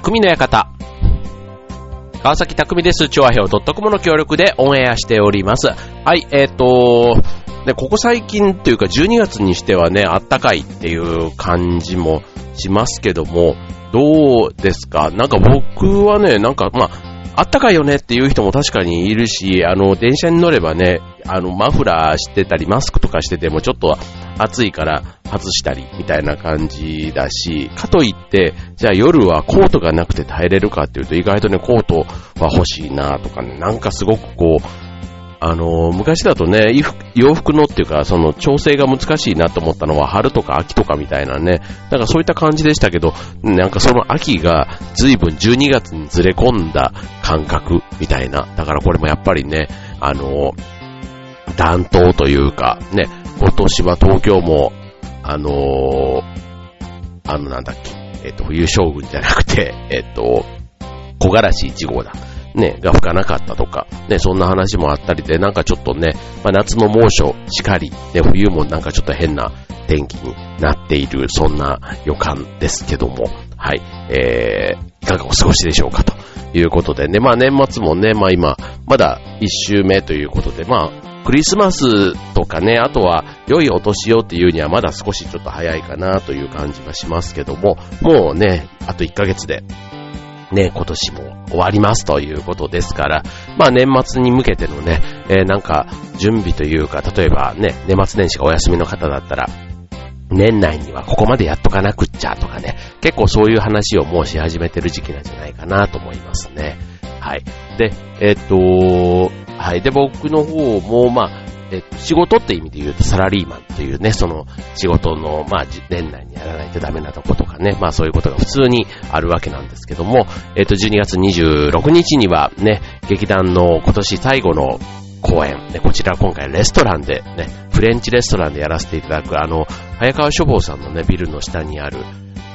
匠の館。川崎匠です。調和表 .com の協力でオンエアしております。はい、えっ、ー、と、ね、ここ最近というか12月にしてはね、あったかいっていう感じもしますけども、どうですか？なんか僕はね、なんかまあ、あったかいよねっていう人も確かにいるし、あの、電車に乗ればね、あの、マフラーしてたり、マスクとかしててもちょっと暑いから外したりみたいな感じだし、かといって、じゃあ夜はコートがなくて耐えれるかっていうと意外とね、コートは欲しいなとかね、なんかすごくこう、あの、昔だとね、洋服のっていうか、その調整が難しいなと思ったのは春とか秋とかみたいなね、なんかそういった感じでしたけど、なんかその秋が随分12月にずれ込んだ感覚みたいな。だからこれもやっぱりね、あの、暖冬というか、ね、今年は東京も、あのあのなんだっけ、えっ、と、冬将軍じゃなくて、えっ、と、木枯らし1号だ。ね、が吹かなかったとか、ね、そんな話もあったりで、なんかちょっとね、まあ、夏の猛暑しかり、で、冬もなんかちょっと変な天気になっている、そんな予感ですけども、はい、えー、いかがお過ごしでしょうかということでね、まあ年末もね、まあ今、まだ一週目ということで、まあ、クリスマスとかね、あとは良いお年をっていうにはまだ少しちょっと早いかなという感じはしますけども、もうね、あと1ヶ月でね、今年も終わりますということですから、まあ年末に向けてのね、えー、なんか準備というか、例えばね、年末年始がお休みの方だったら、年内にはここまでやっとかなくっちゃとかね、結構そういう話をもうし始めてる時期なんじゃないかなと思いますね。はい。で、えー、っと、はい。で、僕の方も、まあ、え仕事って意味で言うとサラリーマンというね、その仕事の、まあ、年内にやらないとダメなとことかね、まあそういうことが普通にあるわけなんですけども、えっ、と、12月26日にはね、劇団の今年最後の公演、ね、こちら今回レストランでね、フレンチレストランでやらせていただく、あの、早川書房さんのね、ビルの下にある、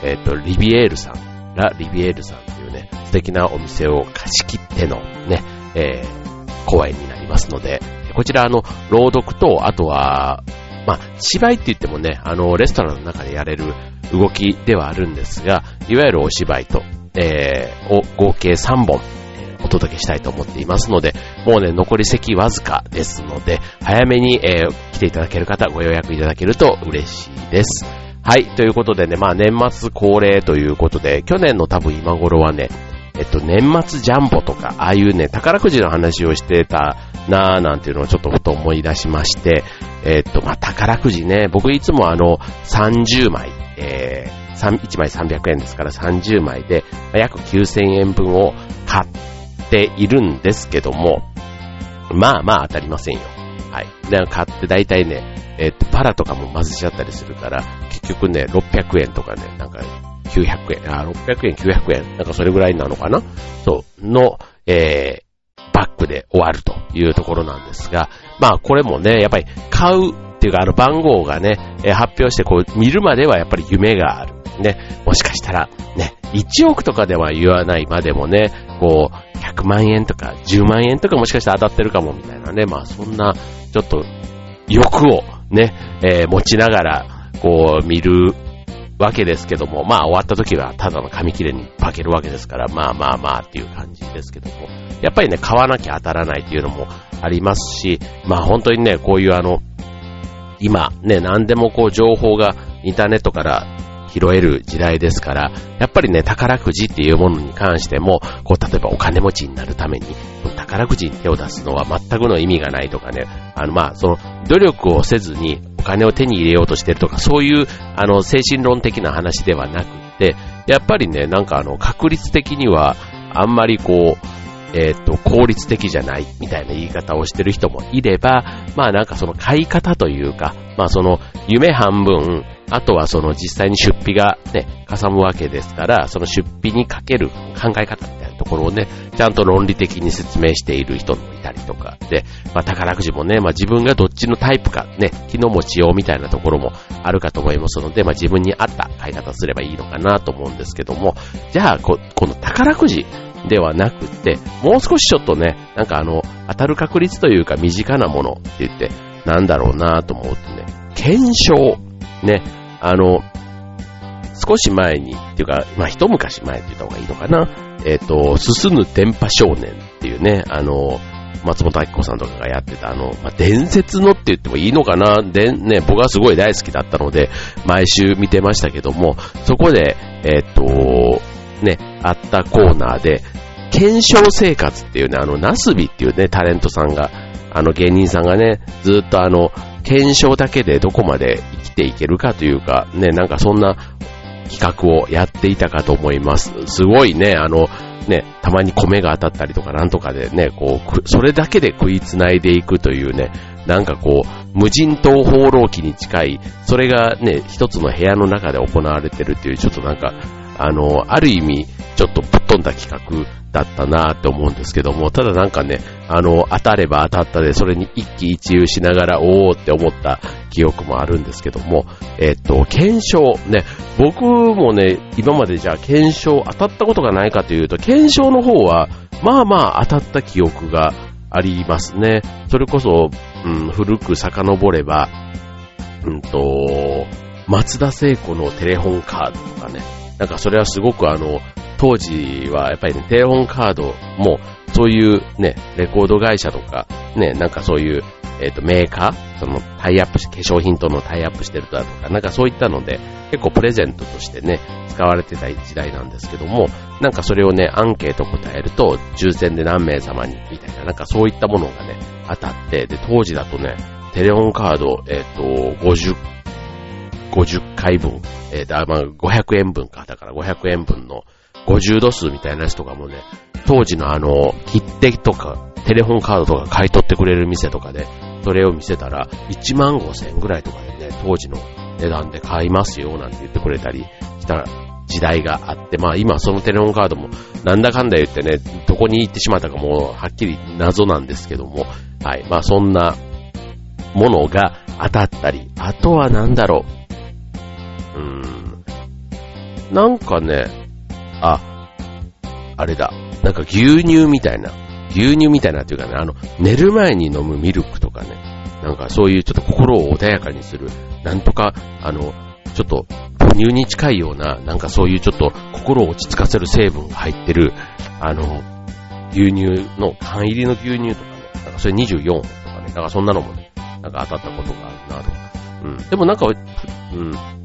えっ、と、リビエールさん、ラ・リビエールさんっていうね、素敵なお店を貸し切ってのね、えー、公演になりますので、こちらあの、朗読と、あとは、まあ、芝居って言ってもね、あの、レストランの中でやれる動きではあるんですが、いわゆるお芝居と、えー、を合計3本、お届けしたいと思っていますので、もうね、残り席わずかですので、早めに、えー、来ていただける方、ご予約いただけると嬉しいです。はい、ということでね、まあ年末恒例ということで、去年の多分今頃はね、えっと、年末ジャンボとか、ああいうね、宝くじの話をしてたなぁなんていうのをちょっとふと思い出しまして、えっと、まあ、宝くじね、僕いつもあの、30枚、えー、1枚300円ですから30枚で、約9000円分を買っているんですけども、まあまあ当たりませんよ。はい。で、買って大体ね、えっと、パラとかも混ぜちゃったりするから、結局ね、600円とかね、なんか、900円、あ、600円、900円、なんかそれぐらいなのかな？そう、の、えー、バックで終わるというところなんですが、まあこれもね、やっぱり買うっていうかあの番号がね、発表してこう見るまではやっぱり夢がある。ね、もしかしたら、ね、1億とかでは言わないまでもね、こう、100万円とか10万円とかもしかしたら当たってるかもみたいなね、まあそんな、ちょっと、欲をね、えー、持ちながら、こう見るわけですけども、まあ終わった時はただの紙切れに化けるわけですから、まあまあまあっていう感じですけども、やっぱりね、買わなきゃ当たらないっていうのもありますし、まあ本当にね、こういうあの、今ね、何でもこう情報がインターネットから拾える時代ですから、やっぱりね、宝くじっていうものに関しても、こう、例えばお金持ちになるために、宝くじに手を出すのは全くの意味がないとかね、あの、まあ、その、努力をせずに金を手に入れようとしてるとか、そういう、あの、精神論的な話ではなくて、やっぱりね、なんかあの、確率的には、あんまりこう、えっ、と、効率的じゃないみたいな言い方をしてる人もいれば、まあなんかその買い方というか、まあその夢半分、あとはその実際に出費がね、かさむわけですから、その出費にかける考え方みたいなところをね、ちゃんと論理的に説明している人もいたりとかで、まあ宝くじもね、まあ自分がどっちのタイプかね、気の持ちようみたいなところもあるかと思いますので、まあ自分に合った買い方すればいいのかなと思うんですけども、じゃあこ、この宝くじ、ではなくて、もう少しちょっとね、なんかあの、当たる確率というか身近なものって言って、なんだろうなと思ってね、検証。ね、あの、少し前に、っていうか、まあ、一昔前って言った方がいいのかな。えっ、ー、と、進む電波少年っていうね、あの、松本明子さんとかがやってた、あの、まあ、伝説のって言ってもいいのかなで、ね、僕はすごい大好きだったので、毎週見てましたけども、そこで、えっ、ー、と、ね、あったコーナーで、検証生活っていうね、あの、ナスビっていうね、タレントさんが、あの芸人さんがね、ずっとあの、検証だけでどこまで生きていけるかというか、ね、なんかそんな企画をやっていたかと思います。すごいね、あの、ね、たまに米が当たったりとかなんとかでね、こう、それだけで食いつないでいくというね、なんかこう、無人島放浪記に近い、それがね、一つの部屋の中で行われてるっていう、ちょっとなんか、あの、ある意味、ちょっとぶっ飛んだ企画だったなって思うんですけども、ただなんかね、あの、当たれば当たったで、それに一喜一憂しながら、おーって思った記憶もあるんですけども、えっと、検証、ね、僕もね、今までじゃあ検証当たったことがないかというと、検証の方は、まあまあ当たった記憶がありますね。それこそ、うん、古く遡れば、うんと、松田聖子のテレホンカードとかね、なんかそれはすごくあの、当時はやっぱりね、テレホンカードも、そういうね、レコード会社とか、ね、なんかそういう、えっ、ー、と、メーカーその、タイアップし、化粧品とのタイアップしてるだとか、なんかそういったので、結構プレゼントとしてね、使われてた時代なんですけども、なんかそれをね、アンケート答えると、抽選で何名様に、みたいな、なんかそういったものがね、当たって、で、当時だとね、テレホンカード、えっ、ー、と、50、50回分、えっ、ー、と、まあ、500円分か、だから500円分の50度数みたいなやつとかもね、当時のあの、切手とか、テレホンカードとか買い取ってくれる店とかで、それを見せたら、1万5千円ぐらいとかでね、当時の値段で買いますよ、なんて言ってくれたりした時代があって、まあ今そのテレホンカードも、なんだかんだ言ってね、どこに行ってしまったかもうはっきり謎なんですけども、はい、まあそんなものが当たったり、あとはなんだろう、うん、なんかね、あ、あれだ。なんか牛乳みたいな。牛乳みたいなっていうかね、あの、寝る前に飲むミルクとかね。なんかそういうちょっと心を穏やかにする。なんとか、あの、ちょっと母乳に近いような、なんかそういうちょっと心を落ち着かせる成分が入ってる、あの、牛乳の、缶入りの牛乳とかね。なんかそれ24とかね。なんかそんなのもね、なんか当たったことがあるなと。うん。でもなんか、うん。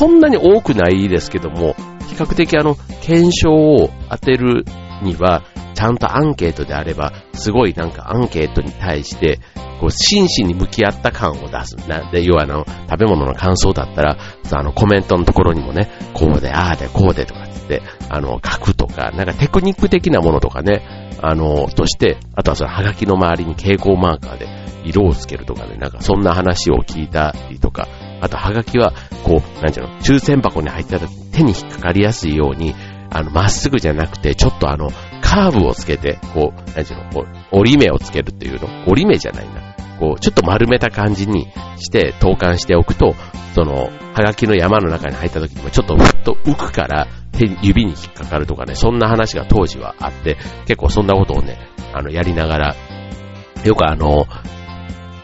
そんなに多くないですけども、比較的あの、検証を当てるには、ちゃんとアンケートであれば、すごいなんかアンケートに対して、こう、真摯に向き合った感を出す。なんで、要はあの、食べ物の感想だったら、あの、コメントのところにもね、こうで、ああで、こうでとかつって、あの、書くとか、なんかテクニック的なものとかね、あの、として、あとはその、はがきの周りに蛍光マーカーで色をつけるとかね、なんかそんな話を聞いたりとか、あと、はがきは、こう、なんていうの、抽選箱に入ってた時手に引っかかりやすいように、あの、まっすぐじゃなくて、ちょっとあの、カーブをつけて、こう、なんていうの、こう、折り目をつけるっていうの折り目じゃないな。こう、ちょっと丸めた感じにして投函しておくと、その、はがきの山の中に入った時にもちょっとふっと浮くから、手指に引っかかるとかね、そんな話が当時はあって、結構そんなことをね、あの、やりながら、よくあの、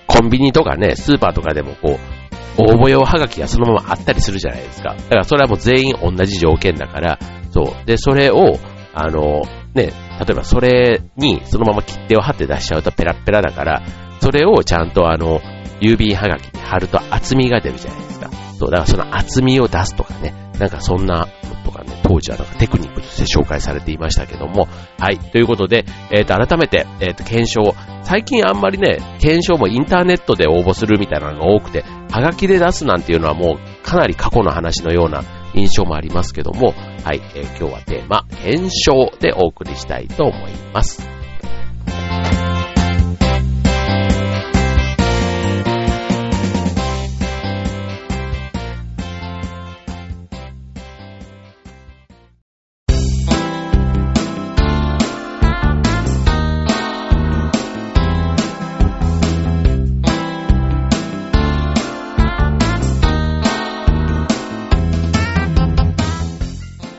コンビニとかね、スーパーとかでもこう、応募用はがきがそのままあったりするじゃないですか。だからそれはもう全員同じ条件だから、そう。で、それを、あの、ね、例えばそれにそのまま切手を貼って出しちゃうとペラペラだから、それをちゃんとあの、郵便はがきに貼ると厚みが出るじゃないですか。そう、だからその厚みを出すとかね、なんかそんなとかね、当時はなんかテクニックとして紹介されていましたけども、はい、ということで、えっ、ー、と、改めて、えっ、ー、と、検証、最近あんまりね、検証もインターネットで応募するみたいなのが多くて、はがきで出すなんていうのはもうかなり過去の話のような印象もありますけども、はい、えー、今日はテーマ、検証でお送りしたいと思います。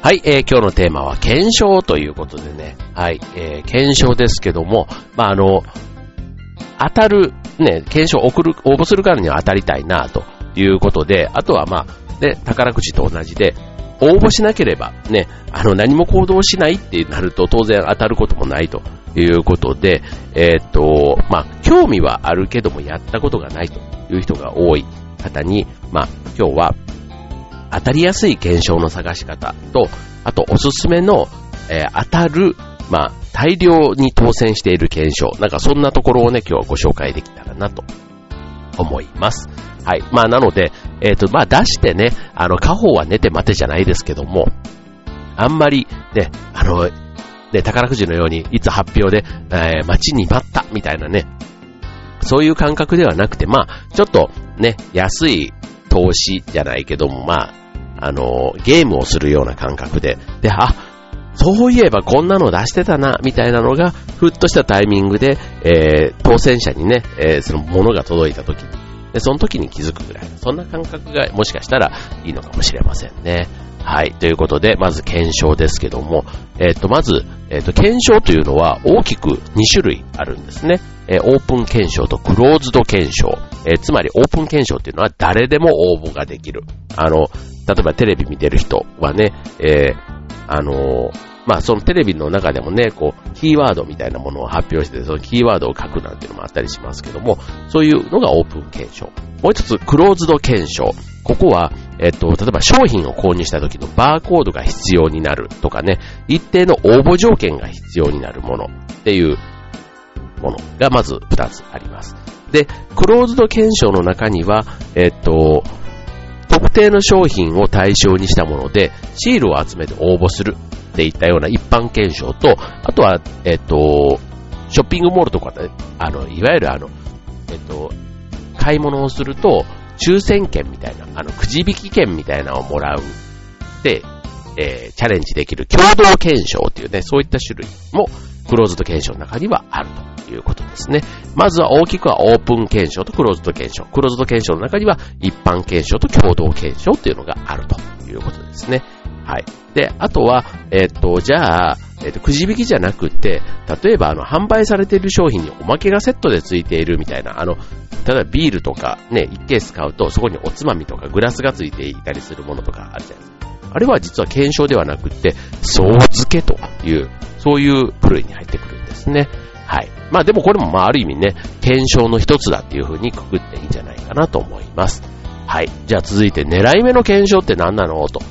はい、えー、今日のテーマは検証ということでね、はい、えー、検証ですけども、まあ、あの、当たる、ね、検証を送る、応募するからには当たりたいな、ということで、あとはまあ、で、宝くじと同じで、応募しなければね、あの何も行動しないってなると当然当たることもないということで、えー、っと、まあ、興味はあるけどもやったことがないという人が多い方に、まあ、今日は当たりやすい検証の探し方と、あとおすすめの、えー、当たる、まあ、大量に当選している検証、なんかそんなところをね、今日はご紹介できたらなと思います。はい。まあ、なので、えっ、ー、と、まあ、出してね、あの、家宝は寝て待てじゃないですけども、あんまり、ね、あの、ね、宝くじのように、いつ発表で、えー、待ちに待った、みたいなね、そういう感覚ではなくて、まあ、ちょっと、ね、安い投資じゃないけども、まあ、あの、ゲームをするような感覚で、で、あ、そういえばこんなの出してたな、みたいなのが、ふっとしたタイミングで、えー、当選者にね、えー、そのものが届いた時に、で、その時に気づくぐらい、そんな感覚がもしかしたらいいのかもしれませんね。はい。ということで、まず検証ですけども、えっ、ー、と、まず、えっ、ー、と、検証というのは大きく2種類あるんですね。えー、オープン検証とクローズド検証。えつまり、オープン検証っていうのは誰でも応募ができる。あの、例えばテレビ見てる人はね、えあのまあそのテレビの中でもね、こう、キーワードみたいなものを発表して、そのキーワードを書くなんていうのもあったりしますけども、そういうのがオープン検証。もう一つ、クローズド検証。ここは、えっと、例えば商品を購入した時のバーコードが必要になるとかね、一定の応募条件が必要になるものっていうものがまず二つあります。で、クローズド検証の中には、えっと、特定の商品を対象にしたもので、シールを集めて応募するっていったような一般検証と、あとは、えっと、ショッピングモールとかで、あの、いわゆるあの、えっと、買い物をすると、抽選券みたいな、あの、くじ引き券みたいなのをもらう。で、えー、チャレンジできる共同検証っていうね、そういった種類も、クローズド検証の中にはあるということですね。まずは大きくはオープン検証とクローズド検証。クローズド検証の中には一般検証と共同検証っていうのがあるということですね。はい。で、あとは、えっと、じゃあ、えっと、くじ引きじゃなくて、例えば、あの、販売されている商品におまけがセットで付いているみたいな、あの、例えばビールとかね、1ケース買うと、そこにおつまみとかグラスが付いていたりするものとかあるじゃないですか。あれは実は検証ではなくて、総付けという、そういう部類に入ってくるんですね。はい。まあでもこれもまあある意味ね、検証の一つだっていう風にくくっていいんじゃないかなと思います。はい。じゃあ続いて狙い目の検証って何なの？と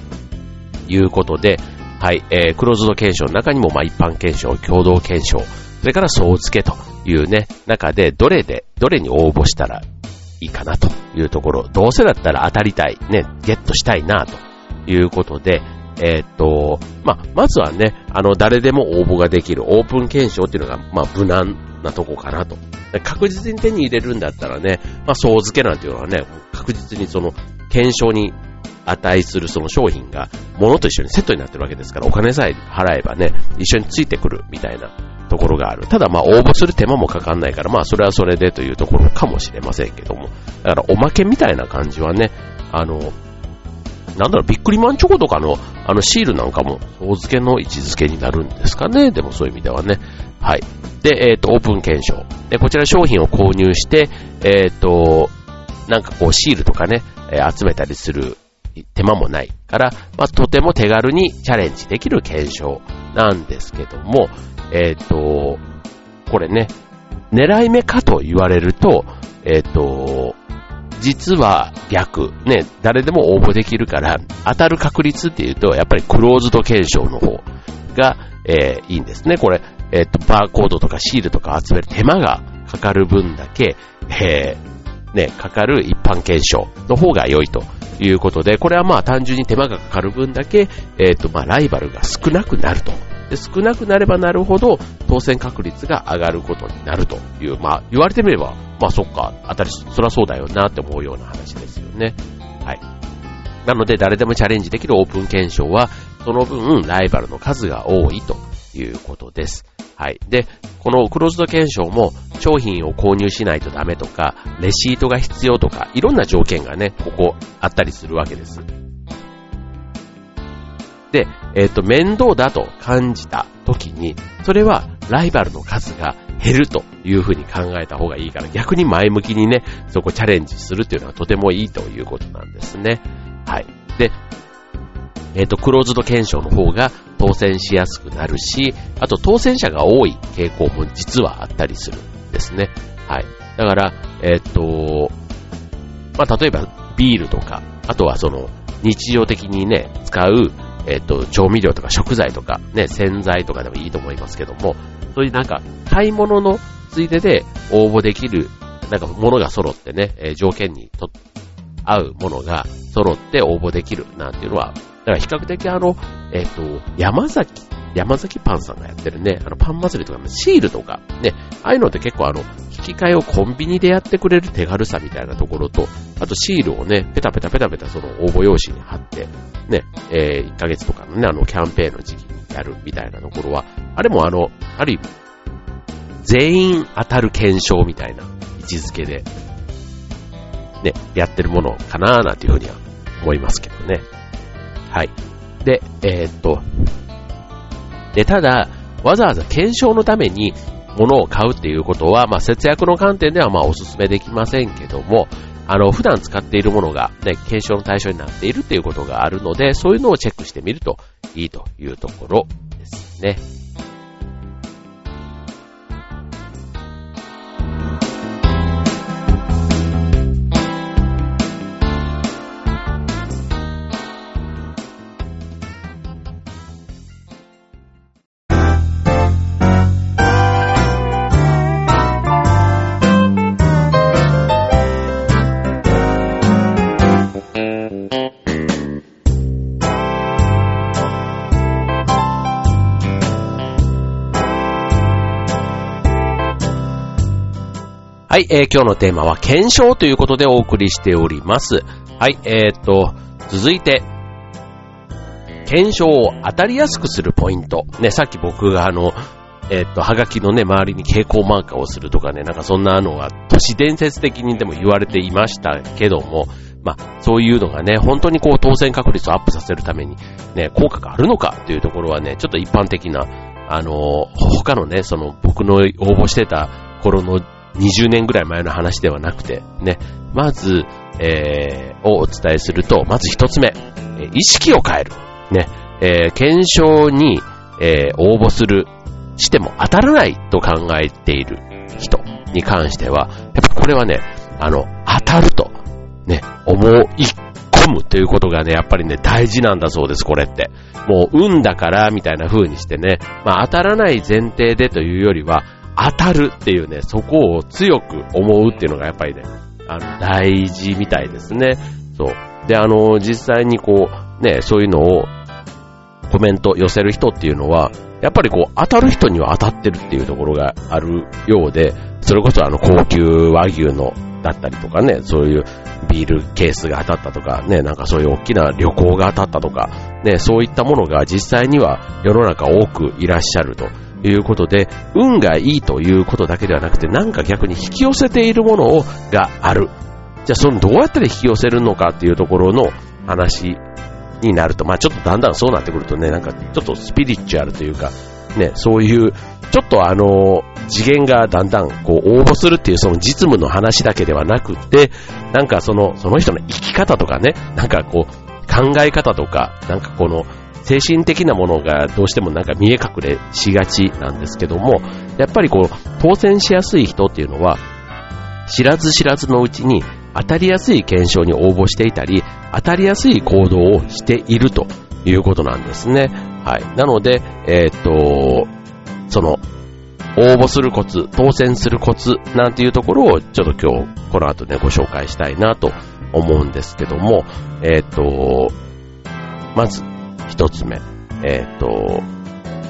いうことで、はい、えー、クローズド検証の中にも、まあ、一般検証、共同検証、それから総付けというね、中で、どれで、どれに応募したらいいかなというところ、どうせだったら当たりたい、ね、ゲットしたいな、ということで、えー、っと、まあ、まずはね、あの、誰でも応募ができるオープン検証っていうのが、まあ、無難なとこかなと。確実に手に入れるんだったらね、まあ、総付けなんていうのはね、確実にその、検証に値するその商品が物と一緒にセットになってるわけですから、お金さえ払えばね、一緒についてくるみたいなところがある。ただまあ応募する手間もかかんないから、まあそれはそれでというところかもしれませんけども。だからおまけみたいな感じはね、あの、なんだろう、ビックリマンチョコとかのあのシールなんかも、総付けの位置づけになるんですかね。でもそういう意味ではね。はい。で、えっ、ー、と、オープン検証。で、こちら商品を購入して、えっ、ー、と、なんかこうシールとかね、えー、集めたりする手間もないから、まあ、とても手軽にチャレンジできる検証なんですけども、えっ、ー、と、これね、狙い目かと言われると、えっ、ー、と、実は逆。ね、誰でも応募できるから、当たる確率っていうと、やっぱりクローズド検証の方が、えー、いいんですね。これ、えっ、と、バーコードとかシールとか集める手間がかかる分だけ、えー、ね、かかる一般検証の方が良いということで、これはまあ単純に手間がかかる分だけ、えっ、ー、とまあライバルが少なくなると。で、少なくなればなるほど当選確率が上がることになるという、まあ言われてみれば、まあそっか、当たり、そりゃそうだよなって思うような話ですよね。はい。なので誰でもチャレンジできるオープン検証は、その分ライバルの数が多いということです。はい。で、このクローズド検証も商品を購入しないとダメとか、レシートが必要とか、いろんな条件がね、ここあったりするわけです。で、えっ、ー、と、面倒だと感じた時に、それはライバルの数が減るというふうに考えた方がいいから、逆に前向きにね、そこチャレンジするっていうのはとてもいいということなんですね。はい。で、えっ、と、クローズド検証の方が当選しやすくなるし、あと当選者が多い傾向も実はあったりするんですね。はい。だから、えっ、と、まあ、例えばビールとか、あとはその、日常的にね、使う、えっ、と、調味料とか食材とか、ね、洗剤とかでもいいと思いますけども、そういうなんか、買い物のついでで応募できる、なんか、ものが揃ってね、えー、条件にと合うものが揃って応募できるなんていうのは、だから比較的あの、えっ、ー、と、山崎、山崎パンさんがやってるね、あのパン祭りとか、シールとか、ね、ああいうのって結構あの、引き換えをコンビニでやってくれる手軽さみたいなところと、あとシールをね、ペタペタペタペタその応募用紙に貼って、ね、えー、1ヶ月とかのね、あの、キャンペーンの時期にやるみたいなところは、あれもあの、ある意味、全員当たる検証みたいな位置づけで、ね、やってるものかなーなんていうふうには思いますけどね。はい。で、えー、っと、で、ただ、わざわざ検証のために物を買うっていうことは、まあ、節約の観点ではまあお勧めできませんけども、あの、普段使っているものがね、検証の対象になっているっていうことがあるので、そういうのをチェックしてみるといいというところですね。い、えー、今日のテーマは検証ということでお送りしております。はい、えー、っと、続いて、検証を当たりやすくするポイント。ね、さっき僕があの、えー、っと、はがきのね、周りに蛍光マーカーをするとかね、なんかそんなのが都市伝説的にでも言われていましたけども、まあ、そういうのがね、本当にこう当選確率をアップさせるために、ね、効果があるのかっていうところはね、ちょっと一般的な、あの、他のね、その僕の応募してた頃の20年ぐらい前の話ではなくて、ね、まず、えー、をお伝えすると、まず一つ目、意識を変える。ね、えー、検証に、えー、応募する、しても当たらないと考えている。人に関しては、やっぱこれはね、あの、当たると、ね、思い込む。ということがね、やっぱりね、大事なんだそうです、これって。もう、運だから、みたいな風にしてね、まあ、当たらない前提でというよりは、当たるっていうね、そこを強く思うっていうのがやっぱりね、あの、大事みたいですね。そう。で、あの、実際にこう、ね、そういうのをコメント寄せる人っていうのは、やっぱりこう、当たる人には当たってるっていうところがあるようで、それこそあの、高級和牛のだったりとかね、そういうビールケースが当たったとか、ね、なんかそういう大きな旅行が当たったとか、ね、そういったものが実際には世の中多くいらっしゃると。いうことで、運がいいということだけではなくて、なんか逆に引き寄せているものをがある。じゃあ、そのどうやって引き寄せるのかっていうところの話になると、まあちょっとだんだんそうなってくるとね、なんかちょっとスピリチュアルというか、ね、そういう、ちょっとあの、次元がだんだんこう応募するっていうその実務の話だけではなくて、なんかその、その人の生き方とかね、なんかこう、考え方とか、なんかこの、精神的なものがどうしてもなんか見え隠れしがちなんですけども、やっぱりこう、当選しやすい人っていうのは、知らず知らずのうちに当たりやすい検証に応募していたり、当たりやすい行動をしているということなんですね。はい。なので、えー、っと、その、応募するコツ、当選するコツなんていうところをちょっと今日この後ねご紹介したいなと思うんですけども、えー、っと、まず一つ目。えっ、ー、と、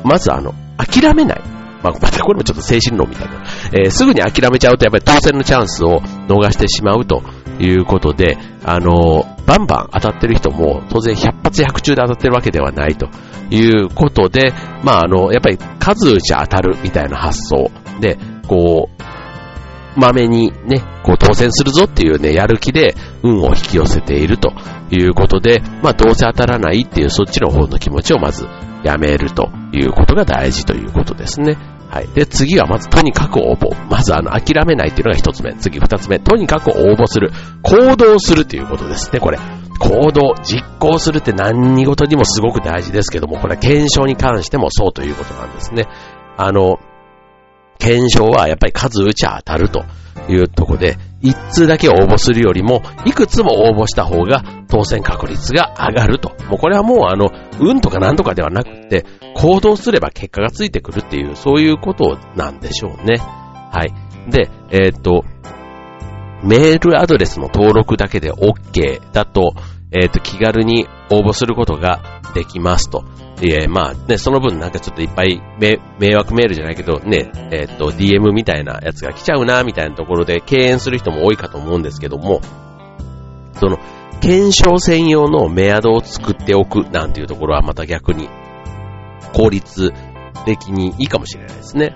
まずあの、諦めない。まあ、またこれもちょっと精神論みたいな。えー、すぐに諦めちゃうとやっぱり当選のチャンスを逃してしまうということで、あの、バンバン当たってる人も当然100発100中で当たってるわけではないということで、まあ、あの、やっぱり数打ち当たるみたいな発想で、こう、まめにね、こう当選するぞっていうね、やる気で運を引き寄せているということで、まあどうせ当たらないっていうそっちの方の気持ちをまずやめるということが大事ということですね。はい。で、次はまずとにかく応募。まずあの、諦めないっていうのが一つ目。次二つ目。とにかく応募する。行動するということですね、これ。行動、実行するって何事にもすごく大事ですけども、これは検証に関してもそうということなんですね。あの、検証はやっぱり数打ちゃ当たるというとこで、一通だけ応募するよりも、いくつも応募した方が当選確率が上がると。もうこれはもうあの、運とかなんとかではなくて、行動すれば結果がついてくるっていう、そういうことなんでしょうね。はい。で、えー、っと、メールアドレスの登録だけで OK だと、えっ、と、気軽に応募することができますと。いえまあね、その分なんかちょっといっぱい迷惑メールじゃないけどね、えっ、と、DM みたいなやつが来ちゃうな、みたいなところで敬遠する人も多いかと思うんですけども、その、検証専用のメアドを作っておくなんていうところはまた逆に効率的にいいかもしれないですね。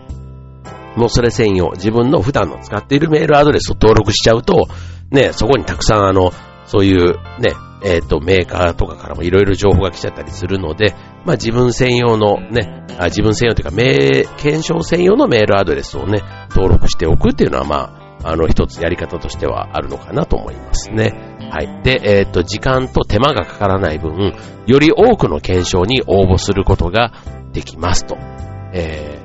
もうそれ専用、自分の普段の使っているメールアドレスを登録しちゃうと、ね、そこにたくさんあの、そういうね、えっ、ー、と、メーカーとかからもいろいろ情報が来ちゃったりするので、まあ自分専用のね、あ自分専用というか、名、検証専用のメールアドレスをね、登録しておくっていうのはまあ、あの一つやり方としてはあるのかなと思いますね。はい。で、えっ、ー、と、時間と手間がかからない分、より多くの検証に応募することができますと。え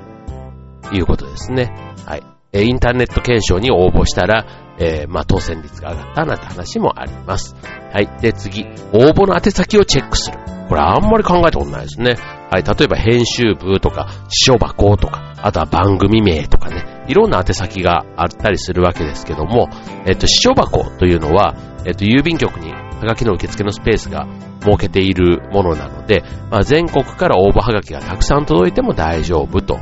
ー、いうことですね。はい。インターネット検証に応募したら、えー、まあ、当選率が上がったなんて話もあります。はい。で、次、応募の宛先をチェックする。これあんまり考えたことないですね。はい。例えば編集部とか、師匠箱とか、あとは番組名とかね、いろんな宛先があったりするわけですけども、えっと、師匠箱というのは、えっと、郵便局にはがきの受付のスペースが設けているものなので、まあ、全国から応募はがきがたくさん届いても大丈夫と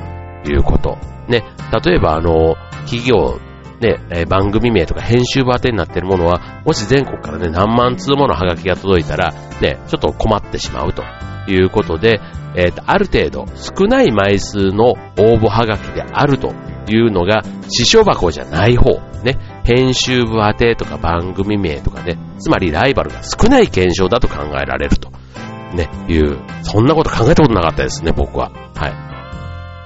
いうこと。ね、例えばあの、企業ね、え番組名とか編集部宛てになっているものは、もし全国からね、何万通ものハガキが届いたら、ね、ちょっと困ってしまうということで、えっ、と、ある程度少ない枚数の応募ハガキであるというのが、支所箱じゃない方、ね、編集部宛てとか番組名とかね、つまりライバルが少ない検証だと考えられると、ね、いう、そんなこと考えたことなかったですね、僕は。は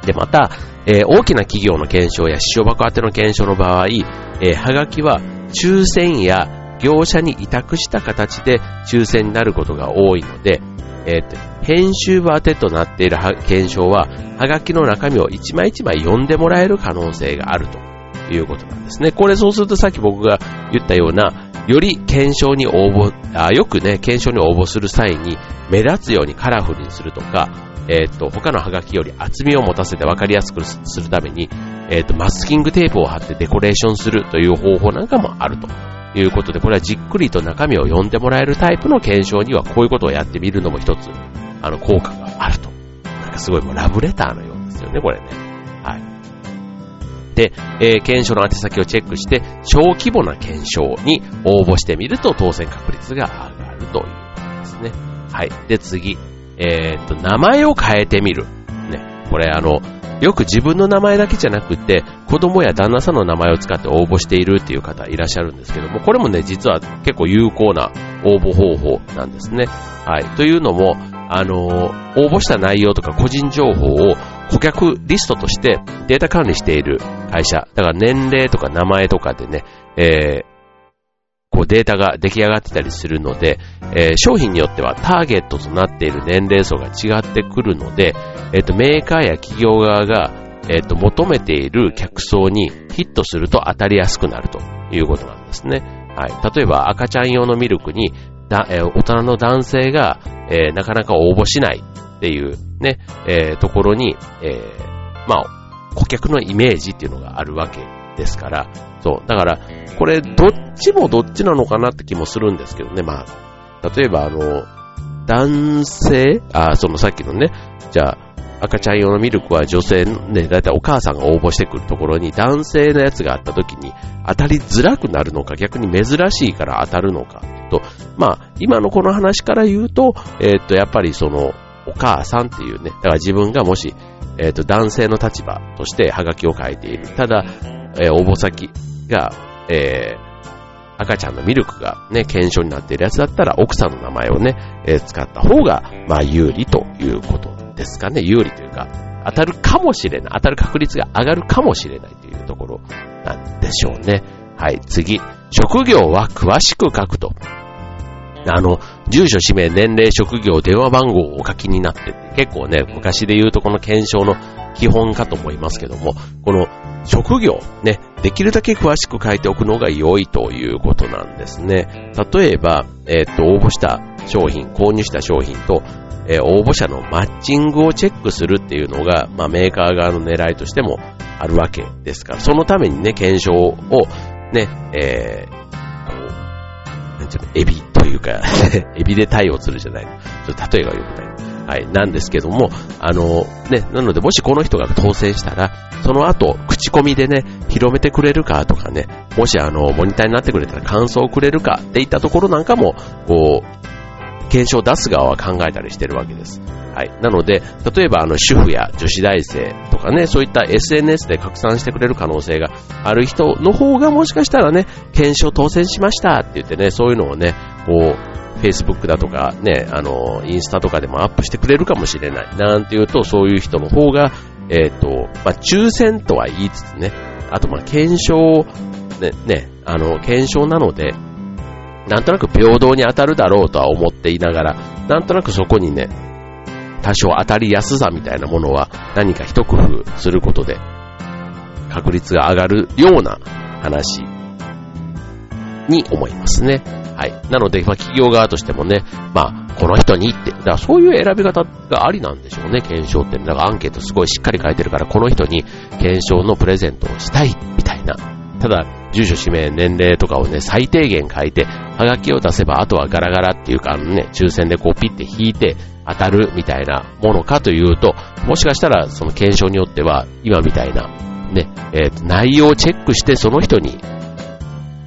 い。で、また、えー、大きな企業の検証や支所箱宛ての検証の場合、えー、はがきは抽選や業者に委託した形で抽選になることが多いので、えー、編集部宛てとなっている検証は、はがきの中身を一枚一枚読んでもらえる可能性があるということなんですね。これそうするとさっき僕が言ったような、より検証に応募、あよくね、検証に応募する際に目立つようにカラフルにするとか、えっ、と、他のハガキより厚みを持たせて分かりやすくするために、えっ、と、マスキングテープを貼ってデコレーションするという方法なんかもあるということで、これはじっくりと中身を読んでもらえるタイプの検証にはこういうことをやってみるのも一つ、あの、効果があると。なんかすごいもうラブレターのようですよね、これね。はい。で、えー、検証の宛先をチェックして、小規模な検証に応募してみると当選確率が上がるということですね。はい。で、次。えー、っと、名前を変えてみる。ね。これあの、よく自分の名前だけじゃなくて、子供や旦那さんの名前を使って応募しているっていう方いらっしゃるんですけども、これもね、実は結構有効な応募方法なんですね。はい。というのも、あの、応募した内容とか個人情報を顧客リストとしてデータ管理している会社。だから年齢とか名前とかでね、えー、こうデータが出来上がってたりするので、えー、商品によってはターゲットとなっている年齢層が違ってくるので、えっ、ー、と、メーカーや企業側が、えっ、ー、と、求めている客層にヒットすると当たりやすくなるということなんですね。はい。例えば赤ちゃん用のミルクに、だえ大人の男性が、えなかなか応募しないっていうね、えところに、えまあ、顧客のイメージっていうのがあるわけですから、そう。だから、これ、どっちもどっちなのかなって気もするんですけどね。まあ、例えば、あの、男性？あ、そのさっきのね、じゃあ、赤ちゃん用のミルクは女性ね、だいたいお母さんが応募してくるところに男性のやつがあった時に当たりづらくなるのか逆に珍しいから当たるのかと、まあ今のこの話から言うと、えー、っとやっぱりそのお母さんっていうね、だから自分がもし、えー、っと男性の立場としてハガキを書いている。ただ、えー、応募先が、えー、赤ちゃんのミルクがね、検証になっているやつだったら、奥さんの名前をね、えー、使った方が、まあ、有利ということですかね。有利というか、当たるかもしれない。当たる確率が上がるかもしれないというところなんでしょうね。はい、次。職業は詳しく書くとあの、住所、氏名、年齢、職業、電話番号をお書きになってて、結構ね、昔で言うとこの検証の基本かと思いますけども、この職業、ね、できるだけ詳しく書いておくのが良いということなんですね。例えば、えっ、と、応募した商品、購入した商品と、えー、応募者のマッチングをチェックするっていうのが、まあ、メーカー側の狙いとしてもあるわけですから、そのためにね、検証をね、えー、なんていうの、エビというか エビで対応するじゃないの。ちょっと例えが良くない。はい、なんですけども、あの、ね、なのでもしこの人が当選したら、その後、口コミでね、広めてくれるかとかね、もしあの、モニターになってくれたら感想をくれるかっていったところなんかも、こう、検証を出す側は考えたりしてるわけです。はい。なので、例えばあの主婦や女子大生とかね、そういった SNS で拡散してくれる可能性がある人の方がもしかしたらね、検証当選しましたって言ってね、そういうのをね、こう、Facebook だとかね、あの、インスタとかでもアップしてくれるかもしれない。なんていうと、そういう人の方が、えっ、ー、と、まあ、抽選とは言いつつね、あとま、検証、ね、ね、あの、検証なので、なんとなく平等に当たるだろうとは思っていながら、なんとなくそこにね、多少当たりやすさみたいなものは何か一工夫することで確率が上がるような話に思いますね。はい。なので、まあ、企業側としてもね、まあ、この人にって、だからそういう選び方がありなんでしょうね、検証って。だからアンケートすごいしっかり書いてるから、この人に検証のプレゼントをしたい、みたいな。ただ、住所、氏名、年齢とかをね、最低限書いて、はがきを出せば、あとはガラガラっていうか、ね、抽選でこうピッて引いて、当たるみたいなものかというと、もしかしたらその検証によっては、今みたいな、ね、えー、内容をチェックしてその人に、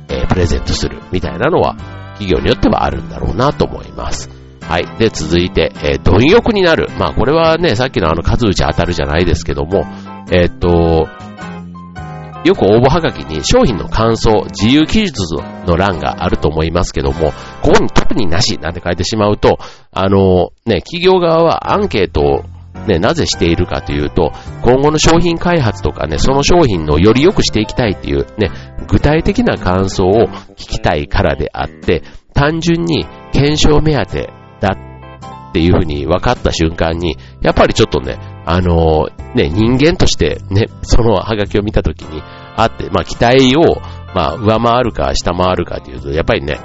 えー、プレゼントするみたいなのは、企業によってはあるんだろうなと思います。はい。で、続いて、えー、貪欲になる。まあ、これはね、さっきのあの、数打ち当たるじゃないですけども、えっ、と、よく応募はがきに商品の感想、自由記述の欄があると思いますけども、ここに特になしなんて書いてしまうと、あの、ね、企業側はアンケートをね、なぜしているかというと、今後の商品開発とかね、その商品のより良くしていきたいっていうね、具体的な感想を聞きたいからであって、単純に検証目当てだっていうふうに分かった瞬間に、やっぱりちょっとね、あのー、ね、人間としてね、そのハガキを見たときにあって、まあ期待を、まあ上回るか下回るかっていうと、やっぱりね、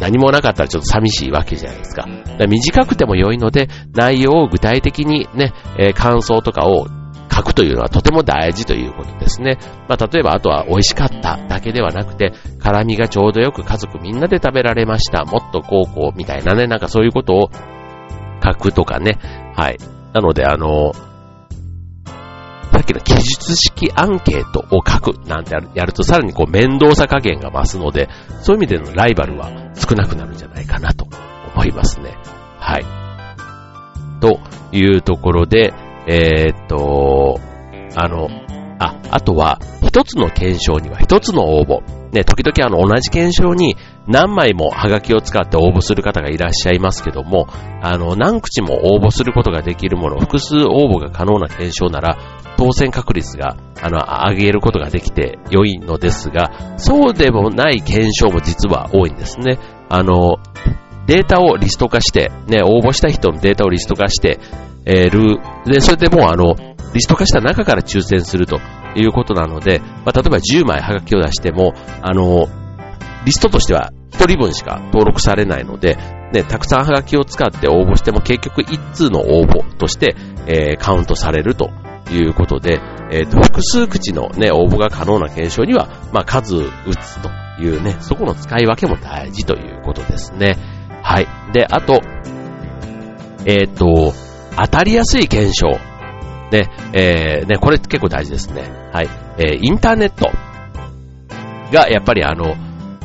何もなかったらちょっと寂しいわけじゃないですか。か短くても良いので、内容を具体的にね、えー、感想とかを書くというのはとても大事ということですね。まあ、例えばあとは美味しかっただけではなくて、辛味がちょうどよく家族みんなで食べられました。もっとこうこうみたいなね、なんかそういうことを書くとかね。はい。なのであの、さっきの記述式アンケートを書くなんてやるとさらにこう面倒さ加減が増すので、そういう意味でのライバルは少なくなるんじゃないかなと思いますね。はい。というところで、えー、っと、あの、あ、あとは、一つの検証には一つの応募。ね、時々あの同じ検証に何枚もハガキを使って応募する方がいらっしゃいますけども、あの、何口も応募することができるもの、複数応募が可能な検証なら、当選確率が、あの、上げることができて良いのですが、そうでもない検証も実は多いんですね。あの、データをリスト化して、ね、応募した人のデータをリスト化して、え、る、で、それでもうあの、リスト化した中から抽選するということなので、まあ、例えば10枚ハガキを出しても、あの、リストとしては1人分しか登録されないので、ね、たくさんハガキを使って応募しても結局1通の応募として、えー、カウントされるということで、えっ、ー、と、複数口のね、応募が可能な検証には、まあ、数打つというね、そこの使い分けも大事ということですね。はい。で、あと、えっ、ー、と、当たりやすい検証。ね、えー、ね、これ結構大事ですね。はい。えー、インターネットがやっぱりあの、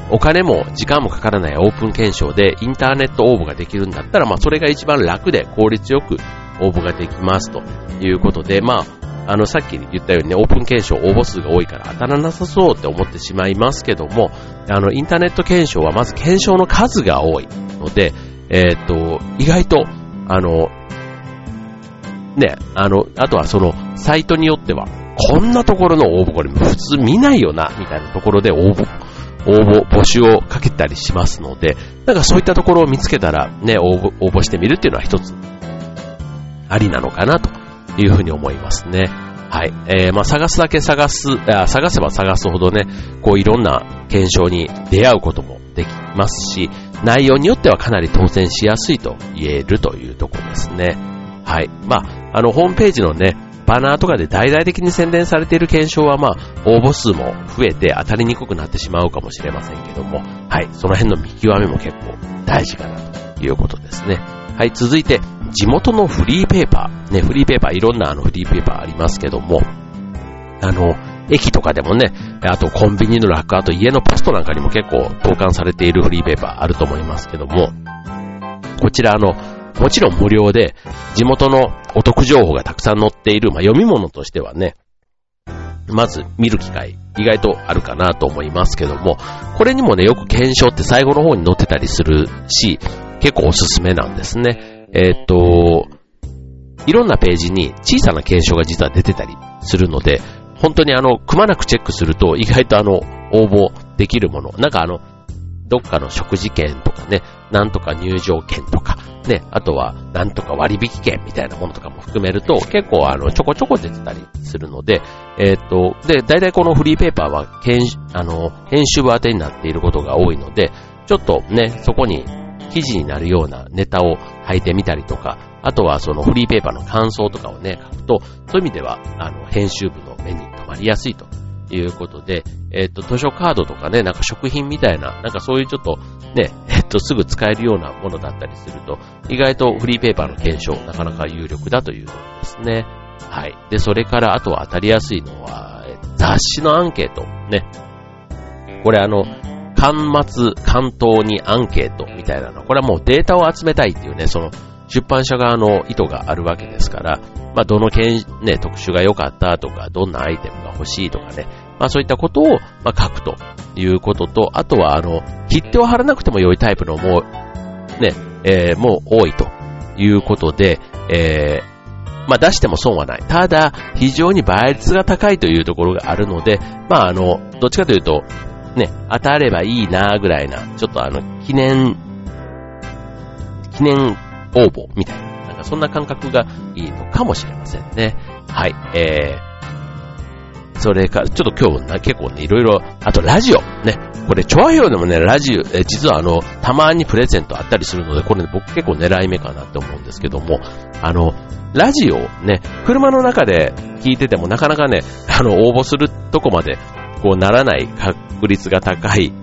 お金も時間もかからないオープン検証でインターネット応募ができるんだったら、まあそれが一番楽で効率よく応募ができますということで、まあ、あの、さっき言ったようにね、オープン検証応募数が多いから当たらなさそうって思ってしまいますけども、あの、インターネット検証はまず検証の数が多いので、えー、っと、意外と、あの、ね、あの、あとはその、サイトによっては、こんなところの応募これ普通見ないよな、みたいなところで応募応募、募集をかけたりしますので、なんかそういったところを見つけたらね、応募応募してみるっていうのは一つありなのかなというふうに思いますね。はい。えー、まあ探すだけ探すあ、探せば探すほどね、こういろんな検証に出会うこともできますし、内容によってはかなり当選しやすいと言えるというとこですね。はい。まあ、あの、ホームページのね、バナーとかで大々的に宣伝されている検証はまあ、応募数も増えて当たりにくくなってしまうかもしれませんけども、はい、その辺の見極めも結構大事かなということですね。はい、続いて、地元のフリーペーパー。ね、フリーペーパー、いろんなあのフリーペーパーありますけども、あの、駅とかでもね、あとコンビニのラック、あと家のポストなんかにも結構投函されているフリーペーパーあると思いますけども、こちらあの、もちろん無料で、地元のお得情報がたくさん載っている、まあ、読み物としてはね、まず見る機会、意外とあるかなと思いますけども、これにもね、よく検証って最後の方に載ってたりするし、結構おすすめなんですね。えー、っと、いろんなページに小さな検証が実は出てたりするので、本当にあの、くまなくチェックすると意外とあの、応募できるもの、なんかあの、どっかの食事券とかね、なんとか入場券とか、ね、あとは、なんとか割引券みたいなものとかも含めると、結構あの、ちょこちょこ出てたりするので、えー、っと、で、大体このフリーペーパーは、編あの、編集部宛てになっていることが多いので、ちょっとね、そこに記事になるようなネタを書いてみたりとか、あとはそのフリーペーパーの感想とかをね、書くと、そういう意味では、あの、編集部の目に留まりやすいということで、えっ、と、図書カードとかね、なんか食品みたいな、なんかそういうちょっとね、えっと、すぐ使えるようなものだったりすると、意外とフリーペーパーの検証、なかなか有力だというのですね。はい。で、それからあとは当たりやすいのは、雑誌のアンケート。ね。これあの、巻末、関東にアンケートみたいなの。これはもうデータを集めたいっていうね、その、出版社側の意図があるわけですから、まあ、どの件、ね、特集が良かったとか、どんなアイテムが欲しいとかね、まあそういったことを、まあ、書くということと、あとはあの、切手を貼らなくても良いタイプのもう、ね、えー、もう多いということで、えー、まあ出しても損はない。ただ、非常に倍率が高いというところがあるので、まああの、どっちかというと、ね、当たればいいなぐらいな、ちょっとあの、記念、記念応募みたいな、なんかそんな感覚がいいのかもしれませんね。はい、えー、それから、ちょっと今日結構ね、いろいろ、あとラジオ、ね、これ、チョアヘヨでもね、ラジオ、え実はあの、たまにプレゼントあったりするので、これね、僕結構狙い目かなって思うんですけども、あの、ラジオね、車の中で聞いててもなかなかね、あの、応募するとこまで、こうならない確率が高い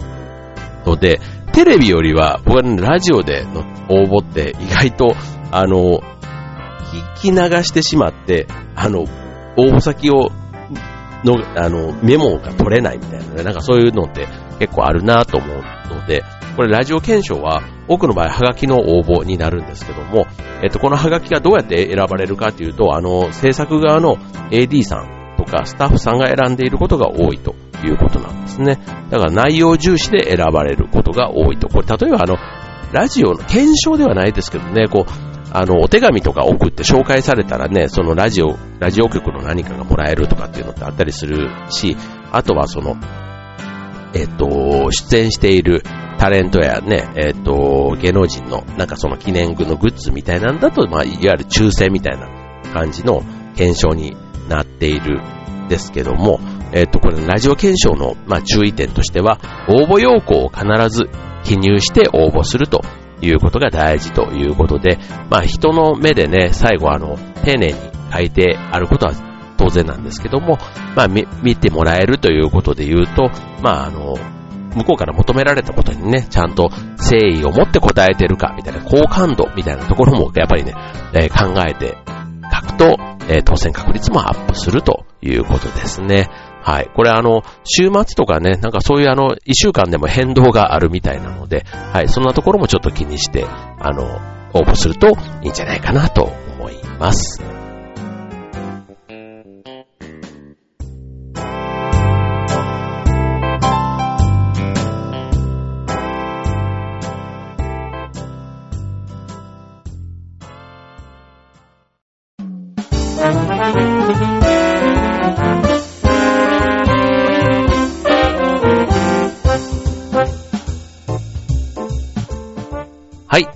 ので、テレビよりは、僕は、ね、ラジオでの応募って意外と、あの、聞き流してしまって、あの、応募先をの、あの、メモが取れないみたいなね、なんかそういうのって結構あるなと思うので、これラジオ検証は多くの場合ハガキの応募になるんですけども、えっと、このハガキがどうやって選ばれるかというと、あの、制作側の AD さんとかスタッフさんが選んでいることが多いと。いうことなんですね。だから内容重視で選ばれることが多いと。これ例えばあの、ラジオの検証ではないですけどね、こう、あの、お手紙とか送って紹介されたらね、そのラジオ、ラジオ局の何かがもらえるとかっていうのってあったりするし、あとはその、えっと、出演しているタレントやね、えっと、芸能人のなんかその記念具のグッズみたいなんだと、まあ、いわゆる抽選みたいな感じの検証になっているんですけども、えっと、これラジオ検証の、まあ、注意点としては、応募要項を必ず記入して応募するということが大事ということで、まあ人の目でね、最後あの、丁寧に書いてあることは当然なんですけども、まあ見てもらえるということで言うと、まああの、向こうから求められたことにね、ちゃんと誠意を持って答えてるか、みたいな、好感度みたいなところもやっぱりね、えー、考えて書くと、えー、当選確率もアップするということですね。はい。これあの、週末とかね、なんかそういうあの、一週間でも変動があるみたいなので、はい。そんなところもちょっと気にして、あの、応募するといいんじゃないかなと思います。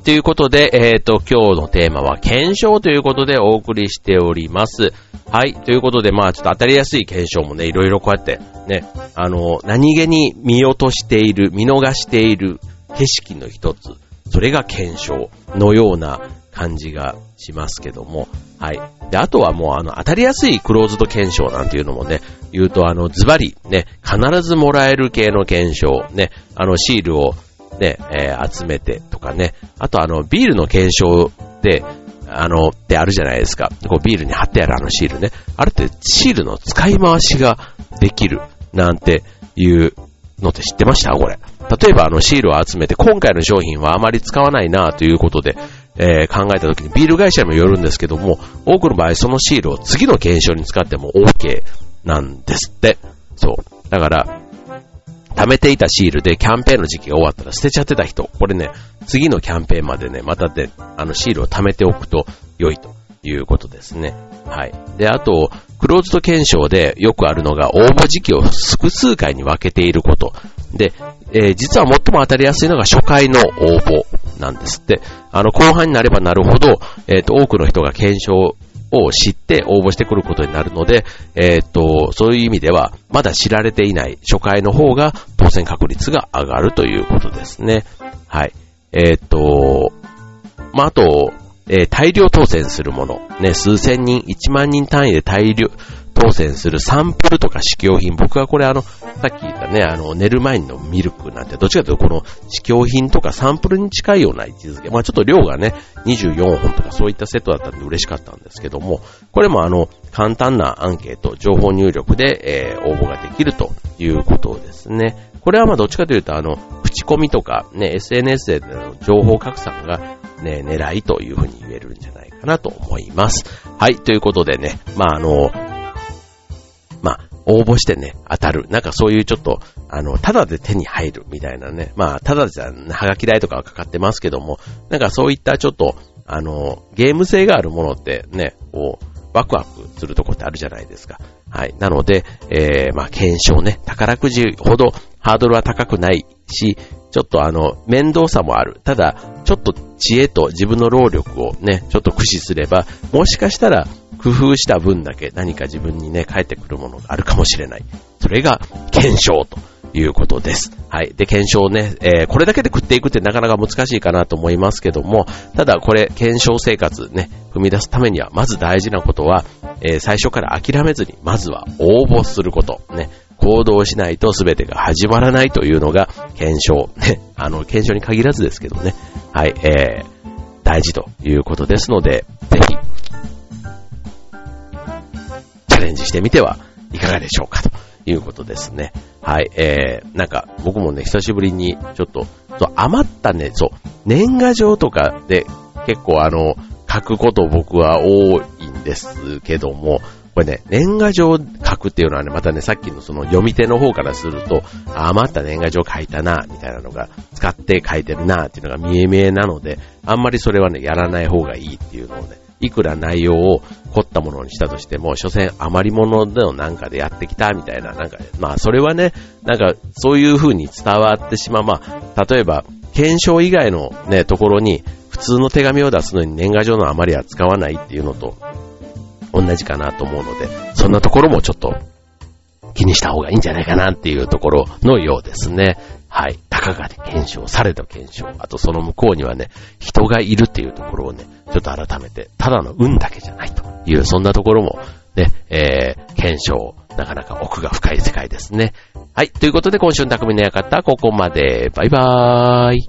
ということで、えっ、ー、と、今日のテーマは検証ということでお送りしております。はい。ということで、まあ、ちょっと当たりやすい検証もね、いろいろこうやって、ね、あの、何気に見落としている、見逃している景色の一つ、それが検証のような感じがしますけども、はい。で、あとはもう、あの、当たりやすいクローズド検証なんていうのもね、言うと、あの、ズバリ、ね、必ずもらえる系の検証、ね、あの、シールをね、えー、集めてとかね。あとあの、ビールの検証で、あの、ってあるじゃないですか。こうビールに貼ってあるあのシールね。あれってシールの使い回しができるなんていうのって知ってました？これ。例えばあのシールを集めて今回の商品はあまり使わないなということで、えー、考えた時にビール会社にもよるんですけども、多くの場合そのシールを次の検証に使っても OK なんですって。そう。だから、貯めていたシールでキャンペーンの時期が終わったら捨てちゃってた人、これね、次のキャンペーンまでね、またで、あのシールを貯めておくと良いということですね。はい。で、あと、クローズド検証でよくあるのが応募時期を複数回に分けていること。で、えー、実は最も当たりやすいのが初回の応募なんですって。あの、後半になればなるほど、えっ、ー、と、多くの人が検証を知って応募してくることになるので、えー、っと、そういう意味では、まだ知られていない初回の方が当選確率が上がるということですね。はい。えー、っと、まあ、あと、えー、大量当選するもの、ね、数千人、1万人単位で大量、当選するサンプルとか試供品、僕はこれあの、さっき言ったね、あの、寝る前のミルクなんて、どっちかというとこの試供品とかサンプルに近いような位置づけ。まあちょっと量がね、24本とかそういったセットだったんで嬉しかったんですけども、これもあの、簡単なアンケート、情報入力で、えー、応募ができるということですね。これはまあどっちかというとあの、口コミとかね、SNS での情報拡散がね、狙いというふうに言えるんじゃないかなと思います。はい、ということでね、まああの、応募してね、当たる。なんかそういうちょっと、あの、ただで手に入るみたいなね。まあ、ただじゃ、はがき代とかはかかってますけども、なんかそういったちょっと、あの、ゲーム性があるものってね、こう、ワクワクするとこってあるじゃないですか。はい。なので、えー、まあ、検証ね、宝くじほどハードルは高くないし、ちょっとあの、面倒さもある。ただ、ちょっと知恵と自分の労力をね、ちょっと駆使すれば、もしかしたら工夫した分だけ何か自分にね、返ってくるものがあるかもしれない。それが検証ということです。はい。で、検証ね、えー、これだけで食っていくってなかなか難しいかなと思いますけども、ただこれ、検証生活ね、踏み出すためには、まず大事なことは、えー、最初から諦めずに、まずは応募すること。ね。行動しないと全てが始まらないというのが検証。ね。あの、検証に限らずですけどね。はい。えー、大事ということですので、ぜひ、チャレンジしてみてはいかがでしょうかということですね。はい、えー、なんか僕もね、久しぶりにちょっと、そう余ったね、そう、年賀状とかで結構あの、書くこと僕は多いんですけども、これね、年賀状書くっていうのはね、またね、さっきのその読み手の方からすると、余った年賀状書いたな、みたいなのが、使って書いてるな、っていうのが見え見えなので、あんまりそれはね、やらない方がいいっていうのをね、いくら内容を凝ったものにしたとしても、所詮余り物のなんかでやってきたみたいな、なんか、まあそれはね、なんかそういう風に伝わってしまう。まあ、例えば、検証以外のね、ところに、普通の手紙を出すのに年賀状の余りは使わないっていうのと、同じかなと思うので、そんなところもちょっと気にした方がいいんじゃないかなっていうところのようですね。はい、たかがで検証、されど検証、あとその向こうにはね、人がいるっていうところをね、ちょっと改めて、ただの運だけじゃないという、そんなところも、ね、えー、検証、なかなか奥が深い世界ですね。はい、ということで今週の匠の館、ここまで。バイバーイ。